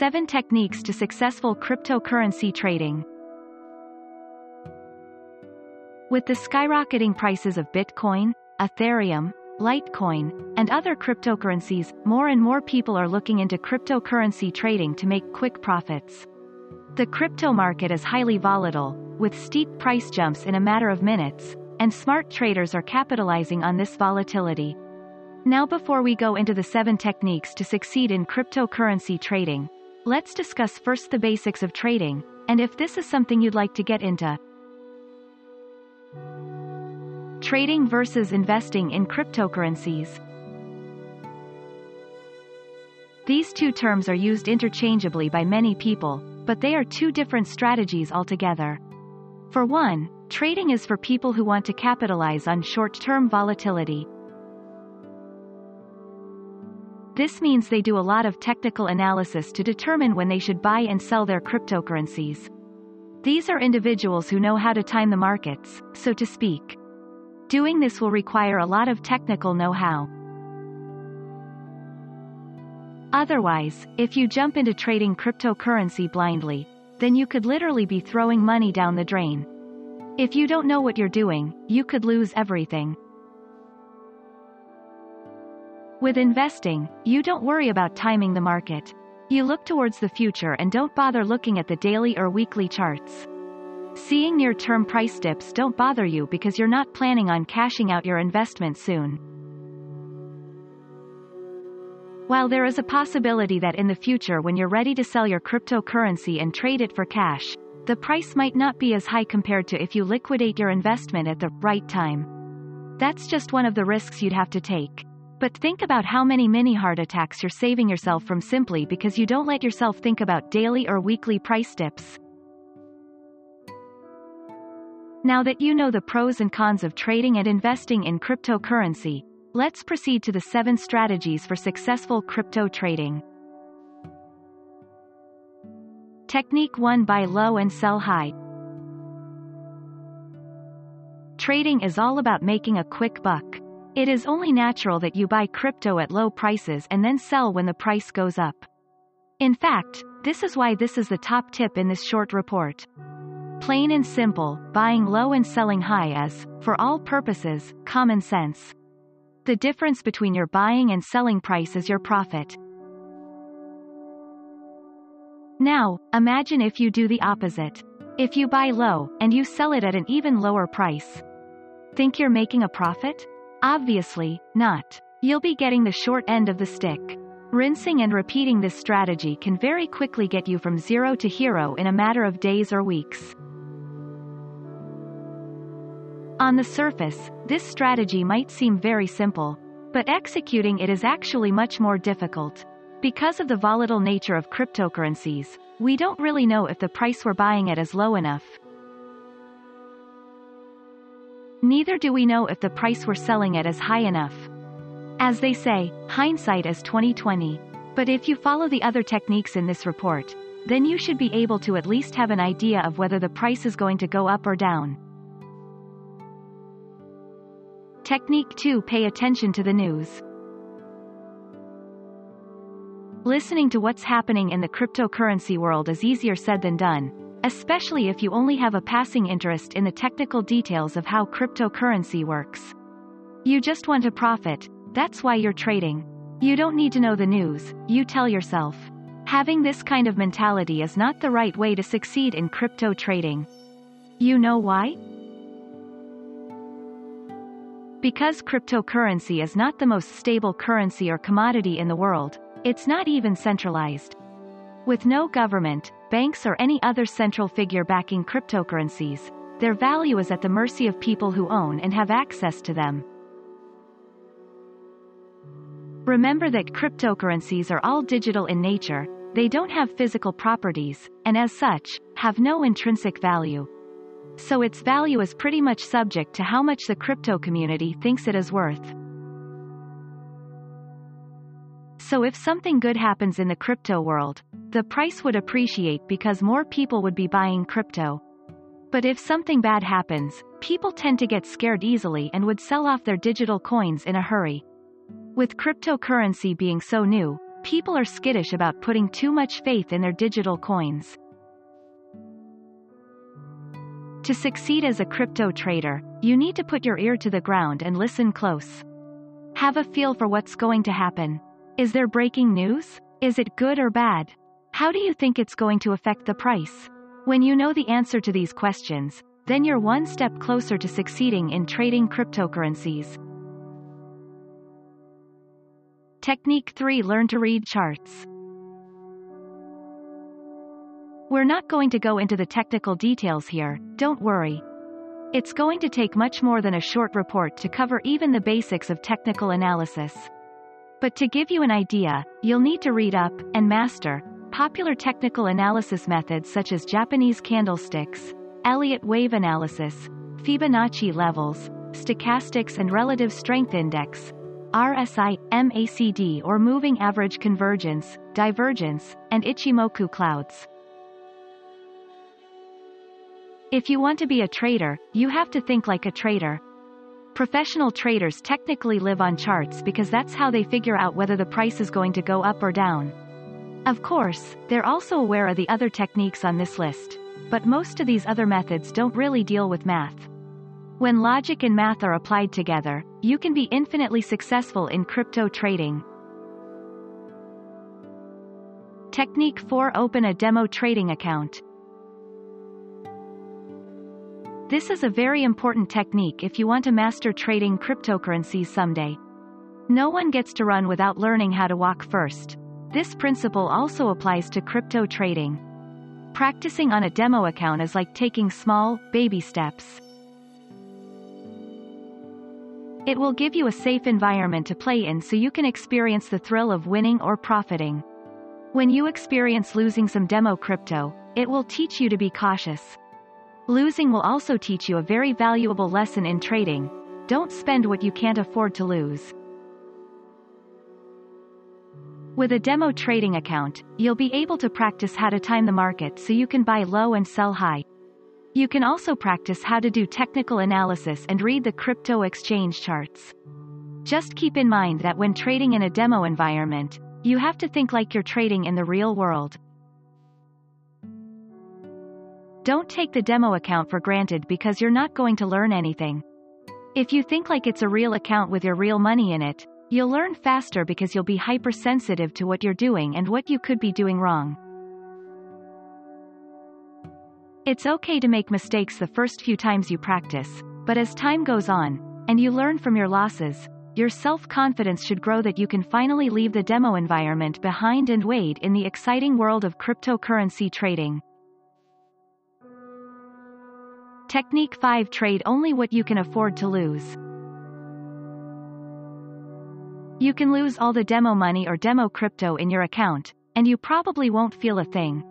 7 Techniques to Successful Cryptocurrency Trading With the skyrocketing prices of Bitcoin, Ethereum, Litecoin, and other cryptocurrencies, more and more people are looking into cryptocurrency trading to make quick profits. The crypto market is highly volatile, with steep price jumps in a matter of minutes, and smart traders are capitalizing on this volatility. Now before we go into the 7 techniques to succeed in cryptocurrency trading, let's discuss first the basics of trading, and if this is something you'd like to get into. Trading versus investing in cryptocurrencies. These two terms are used interchangeably by many people, but they are two different strategies altogether. For one, trading is for people who want to capitalize on short-term volatility. This means they do a lot of technical analysis to determine when they should buy and sell their cryptocurrencies. These are individuals who know how to time the markets, so to speak. Doing this will require a lot of technical know-how. Otherwise, if you jump into trading cryptocurrency blindly, then you could literally be throwing money down the drain. If you don't know what you're doing, you could lose everything. With investing, you don't worry about timing the market. You look towards the future and don't bother looking at the daily or weekly charts. Seeing near-term price dips don't bother you because you're not planning on cashing out your investment soon. While there is a possibility that in the future when you're ready to sell your cryptocurrency and trade it for cash, the price might not be as high compared to if you liquidate your investment at the right time. That's just one of the risks you'd have to take. But think about how many mini heart attacks you're saving yourself from simply because you don't let yourself think about daily or weekly price dips. Now that you know the pros and cons of trading and investing in cryptocurrency, let's proceed to the 7 strategies for successful crypto trading. Technique 1 Buy low and sell high. Trading is all about making a quick buck. It is only natural that you buy crypto at low prices and then sell when the price goes up. In fact, this is why this is the top tip in this short report. Plain and simple, buying low and selling high is, for all purposes, common sense. The difference between your buying and selling price is your profit. Now, imagine if you do the opposite. If you buy low, and you sell it at an even lower price. Think you're making a profit? Obviously, not. You'll be getting the short end of the stick. Rinsing and repeating this strategy can very quickly get you from zero to hero in a matter of days or weeks. On the surface, this strategy might seem very simple, but executing it is actually much more difficult. Because of the volatile nature of cryptocurrencies, we don't really know if the price we're buying it is low enough. Neither do we know if the price we're selling it is high enough. As they say, hindsight is 2020. But if you follow the other techniques in this report, then you should be able to at least have an idea of whether the price is going to go up or down. Technique 2 Pay attention to the news. Listening to what's happening in the cryptocurrency world is easier said than done, especially if you only have a passing interest in the technical details of how cryptocurrency works. You just want to profit, that's why you're trading. You don't need to know the news, you tell yourself. Having this kind of mentality is not the right way to succeed in crypto trading. You know why? Because cryptocurrency is not the most stable currency or commodity in the world, it's not even centralized. With no government, banks or any other central figure backing cryptocurrencies, their value is at the mercy of people who own and have access to them. Remember that cryptocurrencies are all digital in nature, they don't have physical properties, and as such, have no intrinsic value so its value is pretty much subject to how much the crypto community thinks it is worth. So if something good happens in the crypto world, the price would appreciate because more people would be buying crypto. But if something bad happens, people tend to get scared easily and would sell off their digital coins in a hurry. With cryptocurrency being so new, people are skittish about putting too much faith in their digital coins. To succeed as a crypto trader, you need to put your ear to the ground and listen close. Have a feel for what's going to happen. Is there breaking news? Is it good or bad? How do you think it's going to affect the price? When you know the answer to these questions, then you're one step closer to succeeding in trading cryptocurrencies. Technique 3 Learn to read charts. We're not going to go into the technical details here, don't worry. It's going to take much more than a short report to cover even the basics of technical analysis. But to give you an idea, you'll need to read up, and master, popular technical analysis methods such as Japanese candlesticks, Elliott wave analysis, Fibonacci levels, stochastics and relative strength index, RSI, MACD or moving average convergence, divergence, and Ichimoku clouds. If you want to be a trader, you have to think like a trader. Professional traders technically live on charts because that's how they figure out whether the price is going to go up or down. Of course, they're also aware of the other techniques on this list, but most of these other methods don't really deal with math. When logic and math are applied together, you can be infinitely successful in crypto trading. Technique 4 Open a demo trading account. This is a very important technique if you want to master trading cryptocurrencies someday. No one gets to run without learning how to walk first. This principle also applies to crypto trading. Practicing on a demo account is like taking small, baby steps. It will give you a safe environment to play in so you can experience the thrill of winning or profiting. When you experience losing some demo crypto, it will teach you to be cautious. Losing will also teach you a very valuable lesson in trading. Don't spend what you can't afford to lose. With a demo trading account, you'll be able to practice how to time the market so you can buy low and sell high. You can also practice how to do technical analysis and read the crypto exchange charts. Just keep in mind that when trading in a demo environment, you have to think like you're trading in the real world. Don't take the demo account for granted because you're not going to learn anything. If you think like it's a real account with your real money in it, you'll learn faster because you'll be hypersensitive to what you're doing and what you could be doing wrong. It's okay to make mistakes the first few times you practice, but as time goes on, and you learn from your losses, your self-confidence should grow that you can finally leave the demo environment behind and wade in the exciting world of cryptocurrency trading. Technique 5 Trade only what you can afford to lose. You can lose all the demo money or demo crypto in your account, and you probably won't feel a thing.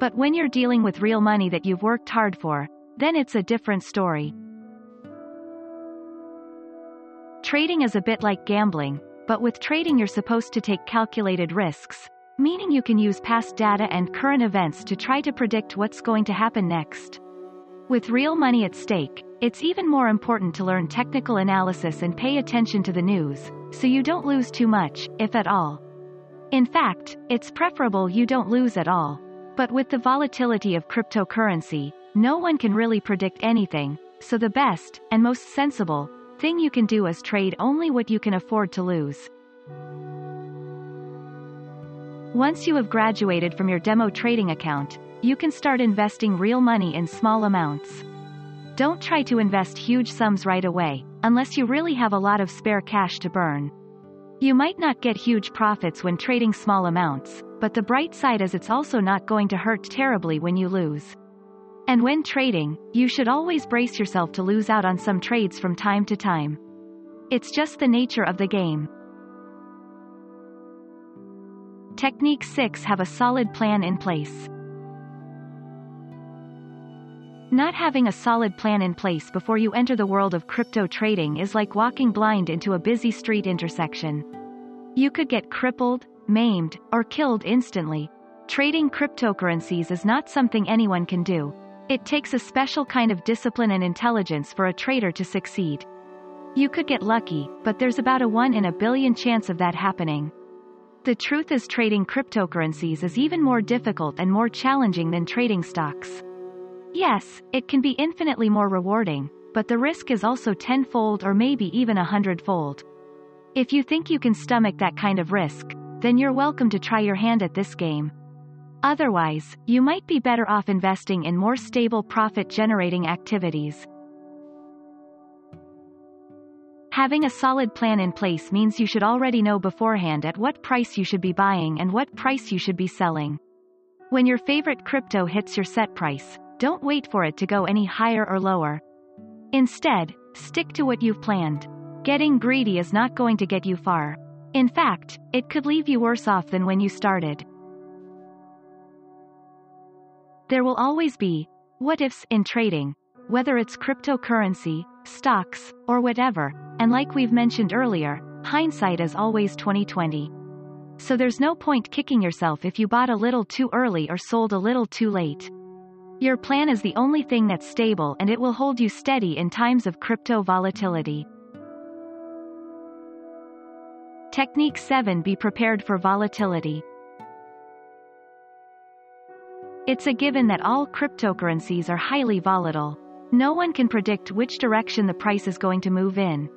But when you're dealing with real money that you've worked hard for, then it's a different story. Trading is a bit like gambling, but with trading you're supposed to take calculated risks, meaning you can use past data and current events to try to predict what's going to happen next. With real money at stake, it's even more important to learn technical analysis and pay attention to the news, so you don't lose too much, if at all. In fact, it's preferable you don't lose at all. But with the volatility of cryptocurrency, no one can really predict anything, so the best, and most sensible, thing you can do is trade only what you can afford to lose. Once you have graduated from your demo trading account, you can start investing real money in small amounts. Don't try to invest huge sums right away, unless you really have a lot of spare cash to burn. You might not get huge profits when trading small amounts, but the bright side is it's also not going to hurt terribly when you lose. And when trading, you should always brace yourself to lose out on some trades from time to time. It's just the nature of the game. Technique 6 Have a solid plan in place. Not having a solid plan in place before you enter the world of crypto trading is like walking blind into a busy street intersection. You could get crippled, maimed, or killed instantly. Trading cryptocurrencies is not something anyone can do. It takes a special kind of discipline and intelligence for a trader to succeed. You could get lucky, but there's about a 1 in a billion chance of that happening. The truth is trading cryptocurrencies is even more difficult and more challenging than trading stocks. Yes, it can be infinitely more rewarding, but the risk is also tenfold or maybe even a hundredfold. If you think you can stomach that kind of risk, then you're welcome to try your hand at this game. Otherwise, you might be better off investing in more stable profit-generating activities. Having a solid plan in place means you should already know beforehand at what price you should be buying and what price you should be selling. When your favorite crypto hits your set price, don't wait for it to go any higher or lower. Instead, stick to what you've planned. Getting greedy is not going to get you far. In fact, it could leave you worse off than when you started. There will always be what ifs in trading, whether it's cryptocurrency, stocks, or whatever, and like we've mentioned earlier, hindsight is always 2020. So there's no point kicking yourself if you bought a little too early or sold a little too late. Your plan is the only thing that's stable and it will hold you steady in times of crypto volatility. Technique 7 Be prepared for volatility. It's a given that all cryptocurrencies are highly volatile. No one can predict which direction the price is going to move in.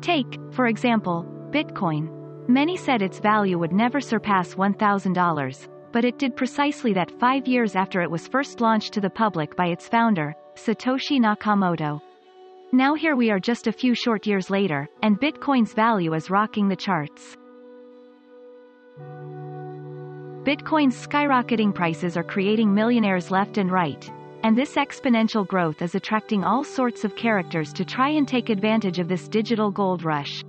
Take, for example, Bitcoin. Many said its value would never surpass $1,000, but it did precisely that five years after it was first launched to the public by its founder, Satoshi Nakamoto. Now here we are just a few short years later, and Bitcoin's value is rocking the charts. Bitcoin's skyrocketing prices are creating millionaires left and right, and this exponential growth is attracting all sorts of characters to try and take advantage of this digital gold rush.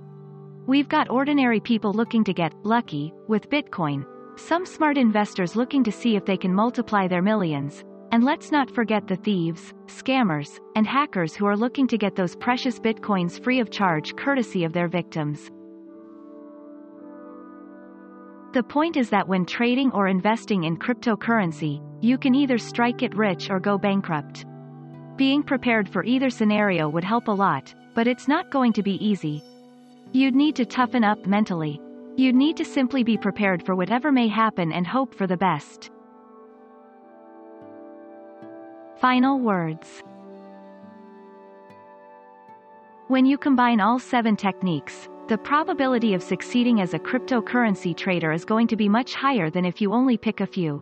We've got ordinary people looking to get lucky with Bitcoin, some smart investors looking to see if they can multiply their millions, and let's not forget the thieves, scammers, and hackers who are looking to get those precious bitcoins free of charge courtesy of their victims. The point is that when trading or investing in cryptocurrency, you can either strike it rich or go bankrupt. Being prepared for either scenario would help a lot, but it's not going to be easy. You'd need to toughen up mentally. You'd need to simply be prepared for whatever may happen and hope for the best. Final words. When you combine all seven techniques, the probability of succeeding as a cryptocurrency trader is going to be much higher than if you only pick a few.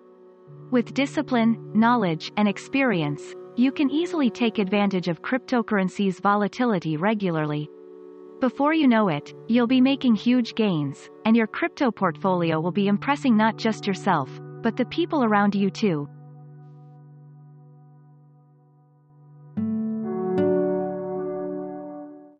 With discipline, knowledge, and experience, you can easily take advantage of cryptocurrency's volatility regularly. Before you know it, you'll be making huge gains, and your crypto portfolio will be impressing not just yourself, but the people around you too.